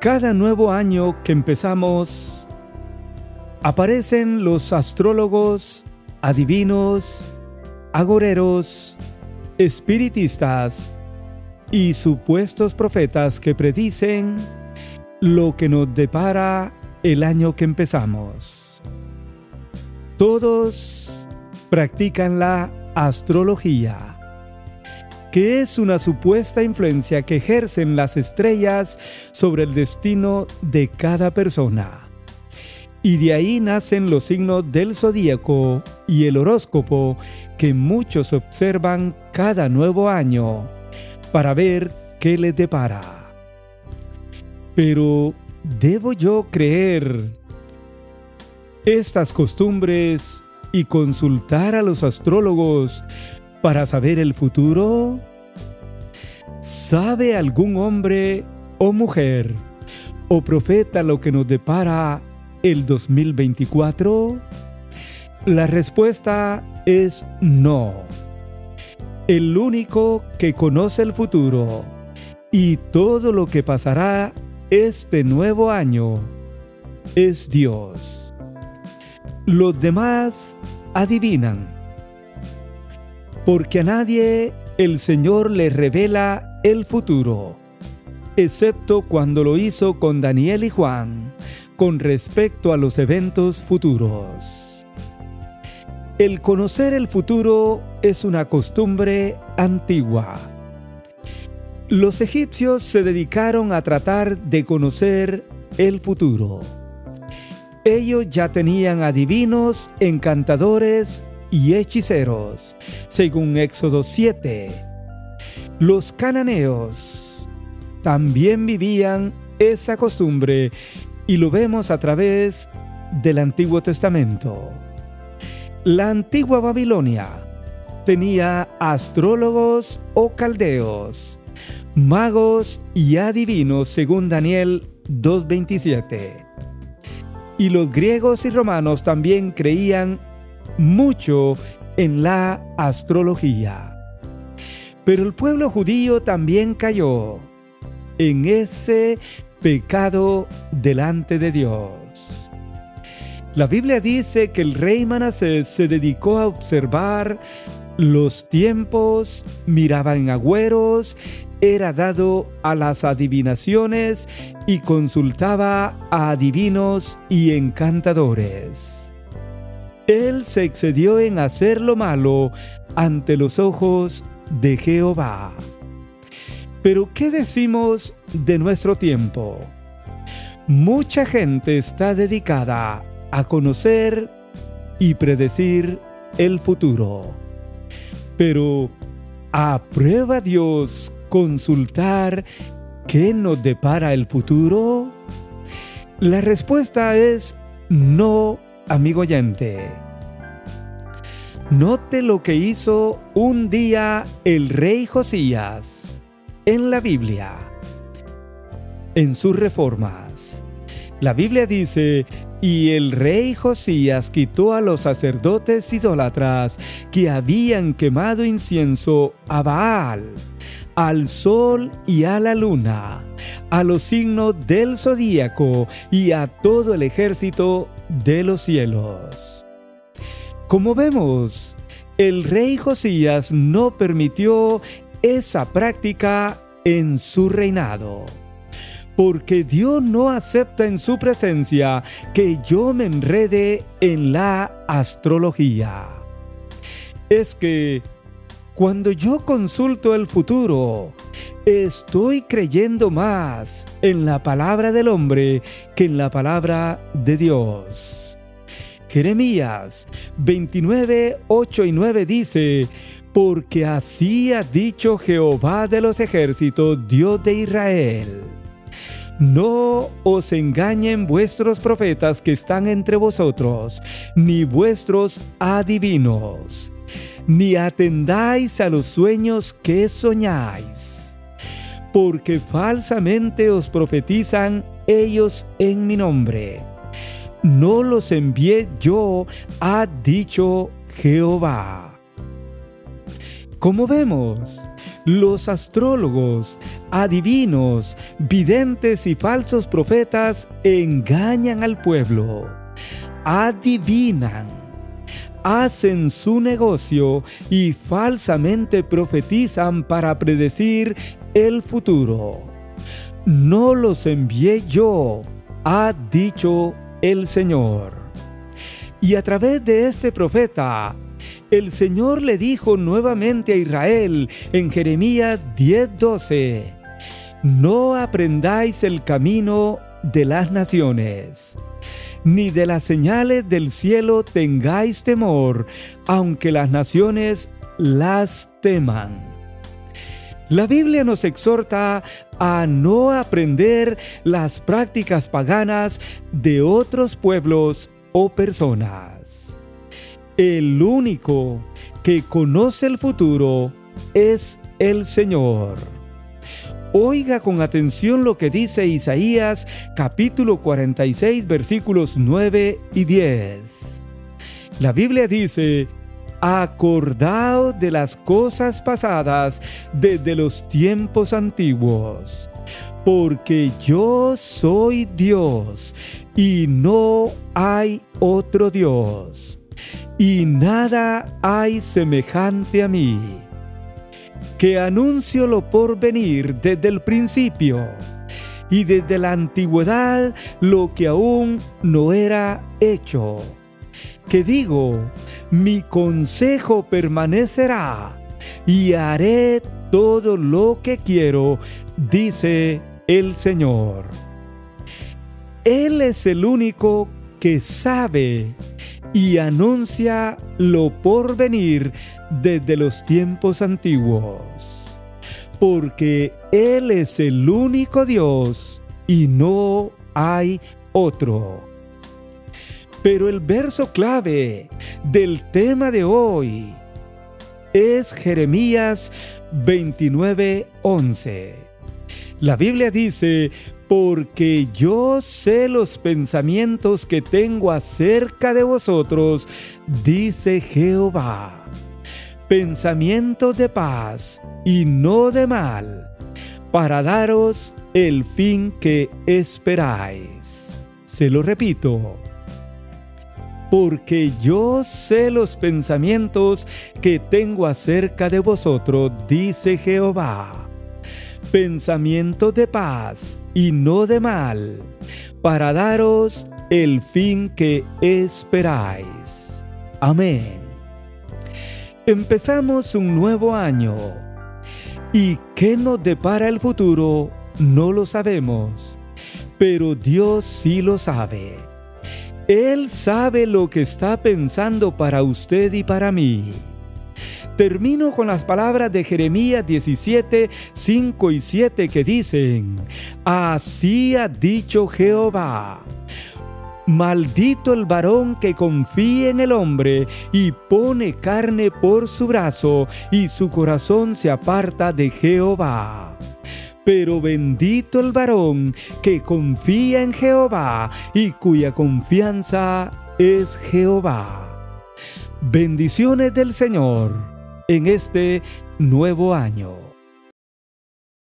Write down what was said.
Cada nuevo año que empezamos, aparecen los astrólogos, adivinos, agoreros, espiritistas y supuestos profetas que predicen lo que nos depara el año que empezamos. Todos practican la astrología, que es una supuesta influencia que ejercen las estrellas sobre el destino de cada persona. Y de ahí nacen los signos del zodíaco y el horóscopo que muchos observan cada nuevo año para ver qué les depara. Pero, ¿debo yo creer estas costumbres y consultar a los astrólogos para saber el futuro? ¿Sabe algún hombre o mujer o profeta lo que nos depara el 2024? La respuesta es no. El único que conoce el futuro y todo lo que pasará este nuevo año es Dios. Los demás adivinan, porque a nadie el Señor le revela el futuro, excepto cuando lo hizo con Daniel y Juan con respecto a los eventos futuros. El conocer el futuro es una costumbre antigua. Los egipcios se dedicaron a tratar de conocer el futuro. Ellos ya tenían adivinos, encantadores y hechiceros, según Éxodo 7. Los cananeos también vivían esa costumbre y lo vemos a través del Antiguo Testamento. La antigua Babilonia tenía astrólogos o caldeos, magos y adivinos según Daniel 2.27. Y los griegos y romanos también creían mucho en la astrología. Pero el pueblo judío también cayó en ese pecado delante de Dios. La Biblia dice que el rey Manasés se dedicó a observar los tiempos, miraba en agüeros, era dado a las adivinaciones y consultaba a adivinos y encantadores. Él se excedió en hacer lo malo ante los ojos de Jehová. Pero ¿qué decimos de nuestro tiempo? Mucha gente está dedicada a conocer y predecir el futuro. Pero ¿aprueba Dios consultar qué nos depara el futuro? La respuesta es no, amigo oyente. Note lo que hizo un día el rey Josías en la Biblia, en sus reformas. La Biblia dice, y el rey Josías quitó a los sacerdotes idólatras que habían quemado incienso a Baal, al sol y a la luna, a los signos del zodíaco y a todo el ejército de los cielos. Como vemos, el rey Josías no permitió esa práctica en su reinado. Porque Dios no acepta en su presencia que yo me enrede en la astrología. Es que cuando yo consulto el futuro, estoy creyendo más en la palabra del hombre que en la palabra de Dios. Jeremías 29, 8 y 9 dice, porque así ha dicho Jehová de los ejércitos, Dios de Israel. No os engañen vuestros profetas que están entre vosotros, ni vuestros adivinos, ni atendáis a los sueños que soñáis, porque falsamente os profetizan ellos en mi nombre. No los envié yo, ha dicho Jehová. Como vemos, los astrólogos, adivinos, videntes y falsos profetas engañan al pueblo, adivinan, hacen su negocio y falsamente profetizan para predecir el futuro. No los envié yo, ha dicho el Señor. Y a través de este profeta, el Señor le dijo nuevamente a Israel en Jeremías 10:12, no aprendáis el camino de las naciones, ni de las señales del cielo tengáis temor, aunque las naciones las teman. La Biblia nos exhorta a no aprender las prácticas paganas de otros pueblos o personas. El único que conoce el futuro es el Señor. Oiga con atención lo que dice Isaías capítulo 46 versículos 9 y 10. La Biblia dice, Acordaos de las cosas pasadas desde los tiempos antiguos, porque yo soy Dios y no hay otro Dios, y nada hay semejante a mí, que anuncio lo por venir desde el principio y desde la antigüedad lo que aún no era hecho que digo, mi consejo permanecerá y haré todo lo que quiero, dice el Señor. Él es el único que sabe y anuncia lo por venir desde los tiempos antiguos, porque Él es el único Dios y no hay otro. Pero el verso clave del tema de hoy es Jeremías 29:11. La Biblia dice, porque yo sé los pensamientos que tengo acerca de vosotros, dice Jehová. Pensamientos de paz y no de mal, para daros el fin que esperáis. Se lo repito porque yo sé los pensamientos que tengo acerca de vosotros, dice Jehová. Pensamientos de paz y no de mal, para daros el fin que esperáis. Amén. Empezamos un nuevo año. ¿Y qué nos depara el futuro? No lo sabemos, pero Dios sí lo sabe. Él sabe lo que está pensando para usted y para mí. Termino con las palabras de Jeremías 17, 5 y 7 que dicen, Así ha dicho Jehová. Maldito el varón que confía en el hombre y pone carne por su brazo y su corazón se aparta de Jehová. Pero bendito el varón que confía en Jehová y cuya confianza es Jehová. Bendiciones del Señor en este nuevo año.